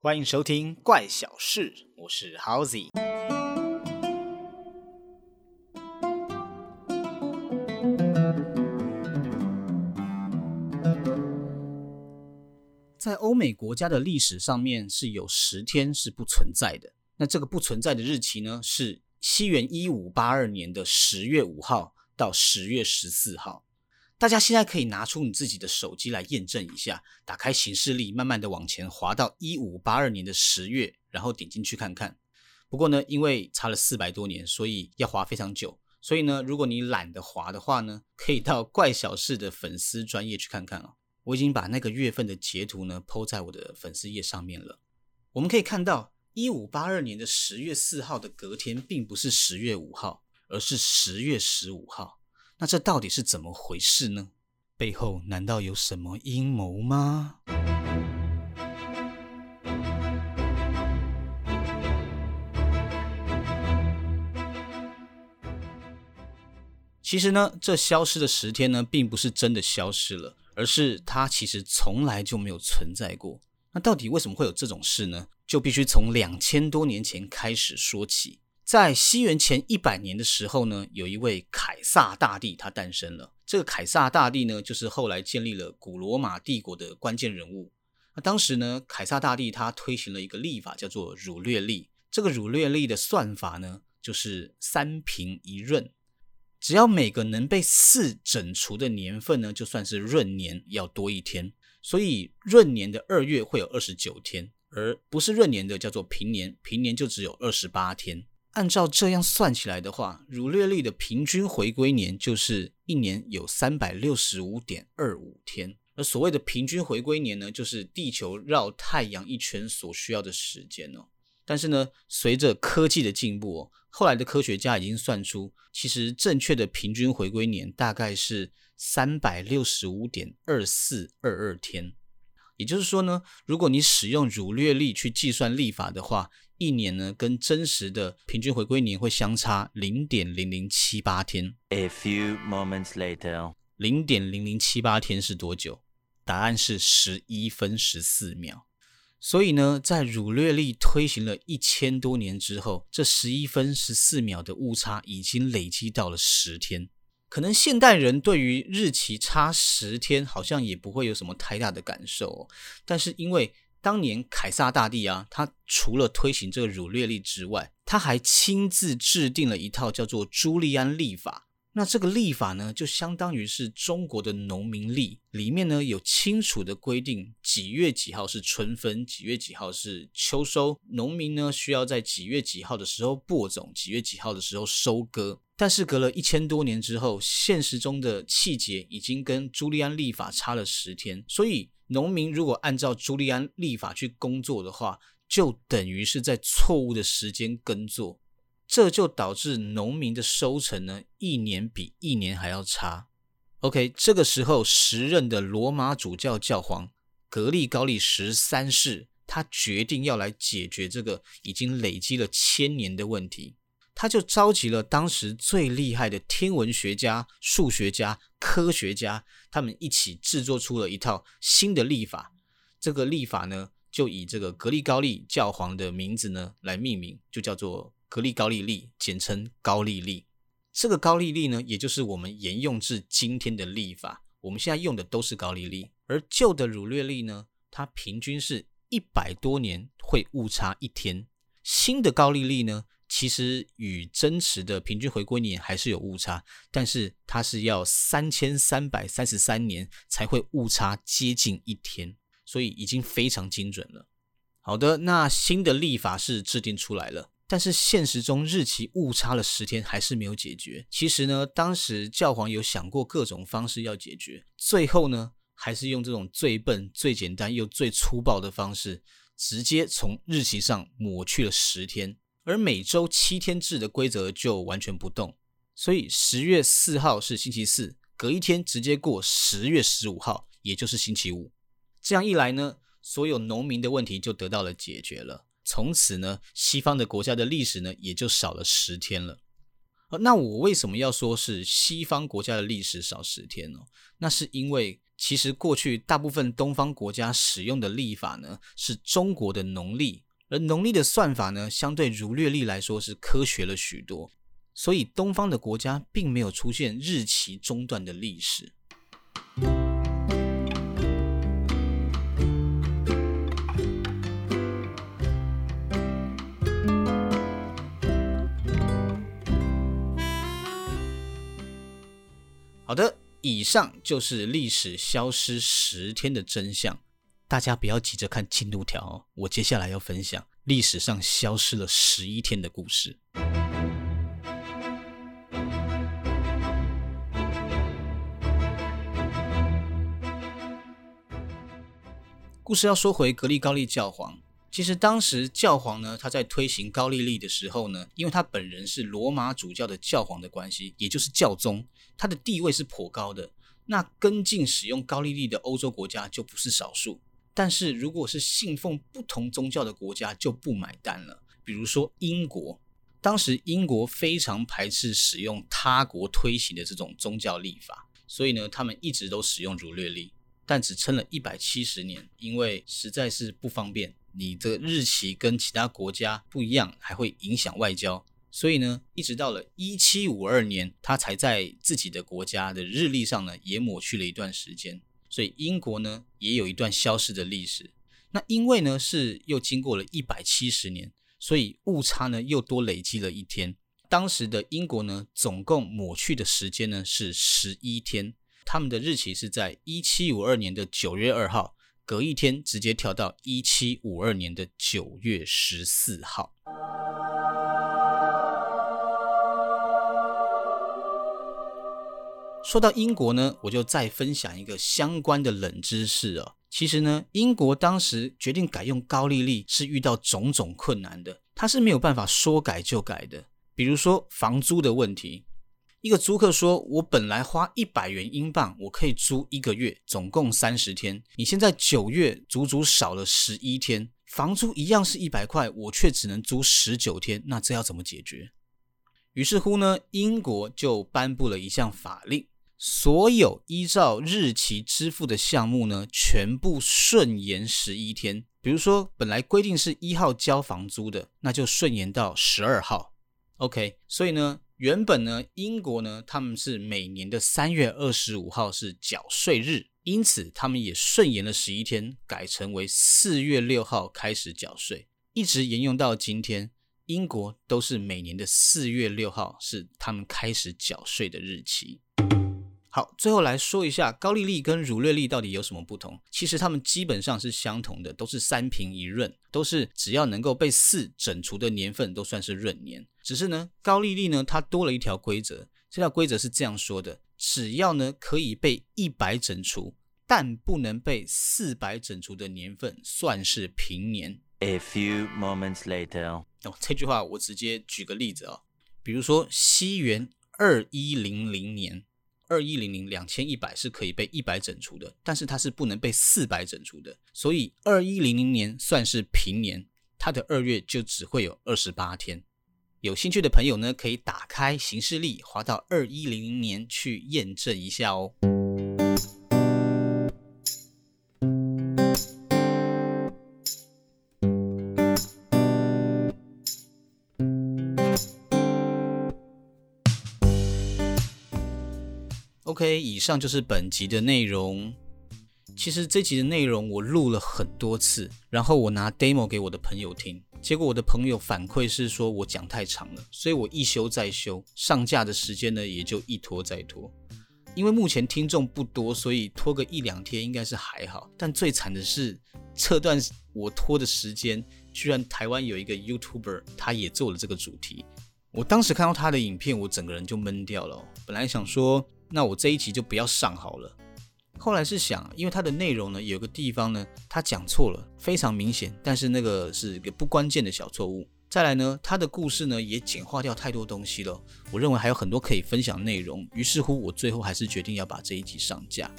欢迎收听《怪小事》，我是 Howzy。在欧美国家的历史上面是有十天是不存在的。那这个不存在的日期呢，是西元一五八二年的十月五号到十月十四号。大家现在可以拿出你自己的手机来验证一下，打开行事历，慢慢的往前滑到一五八二年的十月，然后点进去看看。不过呢，因为差了四百多年，所以要滑非常久。所以呢，如果你懒得滑的话呢，可以到怪小事的粉丝专业去看看哦。我已经把那个月份的截图呢抛在我的粉丝页上面了。我们可以看到，一五八二年的十月四号的隔天，并不是十月五号，而是十月十五号。那这到底是怎么回事呢？背后难道有什么阴谋吗？其实呢，这消失的十天呢，并不是真的消失了，而是它其实从来就没有存在过。那到底为什么会有这种事呢？就必须从两千多年前开始说起。在西元前一百年的时候呢，有一位凯撒大帝，他诞生了。这个凯撒大帝呢，就是后来建立了古罗马帝国的关键人物。那当时呢，凯撒大帝他推行了一个历法，叫做儒略历。这个儒略历的算法呢，就是三平一闰，只要每个能被四整除的年份呢，就算是闰年要多一天。所以闰年的二月会有二十九天，而不是闰年的叫做平年，平年就只有二十八天。按照这样算起来的话，儒略历的平均回归年就是一年有三百六十五点二五天。而所谓的平均回归年呢，就是地球绕太阳一圈所需要的时间哦。但是呢，随着科技的进步哦，后来的科学家已经算出，其实正确的平均回归年大概是三百六十五点二四二二天。也就是说呢，如果你使用儒略历去计算历法的话，一年呢，跟真实的平均回归年会相差零点零零七八天。A few moments later，零点零零七八天是多久？答案是十一分十四秒。所以呢，在儒略历推行了一千多年之后，这十一分十四秒的误差已经累积到了十天。可能现代人对于日期差十天，好像也不会有什么太大的感受。但是因为当年凯撒大帝啊，他除了推行这个儒略历之外，他还亲自制定了一套叫做朱利安历法。那这个历法呢，就相当于是中国的农民历，里面呢有清楚的规定，几月几号是春分，几月几号是秋收，农民呢需要在几月几号的时候播种，几月几号的时候收割。但是隔了一千多年之后，现实中的气节已经跟朱利安历法差了十天，所以。农民如果按照朱利安历法去工作的话，就等于是在错误的时间耕作，这就导致农民的收成呢一年比一年还要差。OK，这个时候时任的罗马主教教皇格利高利十三世，他决定要来解决这个已经累积了千年的问题。他就召集了当时最厉害的天文学家、数学家、科学家，他们一起制作出了一套新的历法。这个历法呢，就以这个格利高利教皇的名字呢来命名，就叫做格利高利历，简称高利历。这个高利历呢，也就是我们沿用至今天的历法。我们现在用的都是高利历，而旧的儒略历呢，它平均是一百多年会误差一天。新的高利历呢？其实与真实的平均回归年还是有误差，但是它是要三千三百三十三年才会误差接近一天，所以已经非常精准了。好的，那新的历法是制定出来了，但是现实中日期误差了十天还是没有解决。其实呢，当时教皇有想过各种方式要解决，最后呢，还是用这种最笨、最简单又最粗暴的方式，直接从日期上抹去了十天。而每周七天制的规则就完全不动，所以十月四号是星期四，隔一天直接过十月十五号，也就是星期五。这样一来呢，所有农民的问题就得到了解决了。从此呢，西方的国家的历史呢也就少了十天了。那我为什么要说是西方国家的历史少十天呢？那是因为其实过去大部分东方国家使用的历法呢，是中国的农历，而农历的算法呢，相对儒略历来说是科学了许多，所以东方的国家并没有出现日期中断的历史。好的，以上就是历史消失十天的真相。大家不要急着看进度条哦，我接下来要分享历史上消失了十一天的故事。故事要说回格力高利教皇。其实当时教皇呢，他在推行高利历的时候呢，因为他本人是罗马主教的教皇的关系，也就是教宗，他的地位是颇高的。那跟进使用高利历的欧洲国家就不是少数。但是如果是信奉不同宗教的国家就不买单了。比如说英国，当时英国非常排斥使用他国推行的这种宗教历法，所以呢，他们一直都使用儒略历，但只撑了一百七十年，因为实在是不方便。你的日期跟其他国家不一样，还会影响外交，所以呢，一直到了一七五二年，他才在自己的国家的日历上呢也抹去了一段时间，所以英国呢也有一段消失的历史。那因为呢是又经过了一百七十年，所以误差呢又多累积了一天。当时的英国呢总共抹去的时间呢是十一天，他们的日期是在一七五二年的九月二号。隔一天，直接跳到一七五二年的九月十四号。说到英国呢，我就再分享一个相关的冷知识哦。其实呢，英国当时决定改用高利率是遇到种种困难的，它是没有办法说改就改的。比如说房租的问题。一个租客说：“我本来花一百元英镑，我可以租一个月，总共三十天。你现在九月足足少了十一天，房租一样是一百块，我却只能租十九天，那这要怎么解决？”于是乎呢，英国就颁布了一项法令：所有依照日期支付的项目呢，全部顺延十一天。比如说，本来规定是一号交房租的，那就顺延到十二号。OK，所以呢。原本呢，英国呢，他们是每年的三月二十五号是缴税日，因此他们也顺延了十一天，改成为四月六号开始缴税，一直沿用到今天。英国都是每年的四月六号是他们开始缴税的日期。好，最后来说一下高利率跟儒略历到底有什么不同？其实它们基本上是相同的，都是三平一闰，都是只要能够被四整除的年份都算是闰年。只是呢，高利率呢它多了一条规则，这条规则是这样说的：只要呢可以被一百整除，但不能被四百整除的年份算是平年。A few moments later，哦，这句话我直接举个例子啊，比如说西元二一零零年。二一零零两千一百是可以被一百整除的，但是它是不能被四百整除的，所以二一零零年算是平年，它的二月就只会有二十八天。有兴趣的朋友呢，可以打开行事历，滑到二一零零年去验证一下哦。OK，以上就是本集的内容。其实这集的内容我录了很多次，然后我拿 demo 给我的朋友听，结果我的朋友反馈是说我讲太长了，所以我一修再修，上架的时间呢也就一拖再拖。因为目前听众不多，所以拖个一两天应该是还好。但最惨的是，这段我拖的时间，居然台湾有一个 YouTuber 他也做了这个主题。我当时看到他的影片，我整个人就懵掉了。本来想说。那我这一集就不要上好了。后来是想，因为它的内容呢，有个地方呢，他讲错了，非常明显，但是那个是个不关键的小错误。再来呢，他的故事呢也简化掉太多东西了，我认为还有很多可以分享内容。于是乎，我最后还是决定要把这一集上架。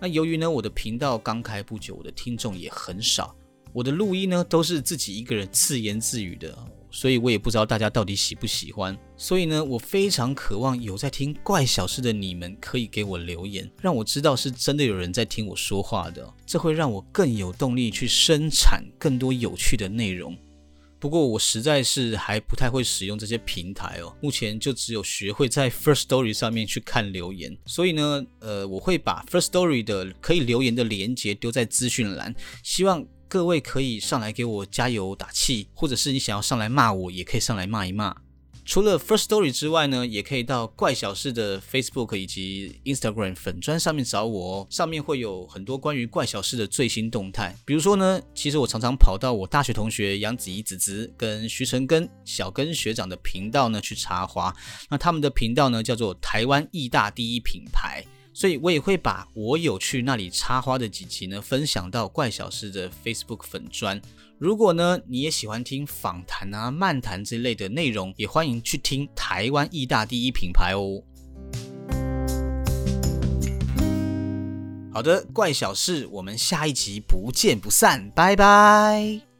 那由于呢，我的频道刚开不久，我的听众也很少，我的录音呢都是自己一个人自言自语的。所以我也不知道大家到底喜不喜欢。所以呢，我非常渴望有在听怪小事的你们可以给我留言，让我知道是真的有人在听我说话的，这会让我更有动力去生产更多有趣的内容。不过我实在是还不太会使用这些平台哦，目前就只有学会在 First Story 上面去看留言。所以呢，呃，我会把 First Story 的可以留言的连接丢在资讯栏，希望各位可以上来给我加油打气，或者是你想要上来骂我，也可以上来骂一骂。除了 First Story 之外呢，也可以到怪小事的 Facebook 以及 Instagram 粉砖上面找我哦。上面会有很多关于怪小事的最新动态。比如说呢，其实我常常跑到我大学同学杨子怡子子跟徐成根小根学长的频道呢去插花。那他们的频道呢叫做台湾艺大第一品牌。所以我也会把我有去那里插花的几集呢，分享到怪小事的 Facebook 粉砖。如果呢你也喜欢听访谈啊、漫谈之类的内容，也欢迎去听台湾艺大第一品牌哦。好的，怪小事，我们下一集不见不散，拜拜。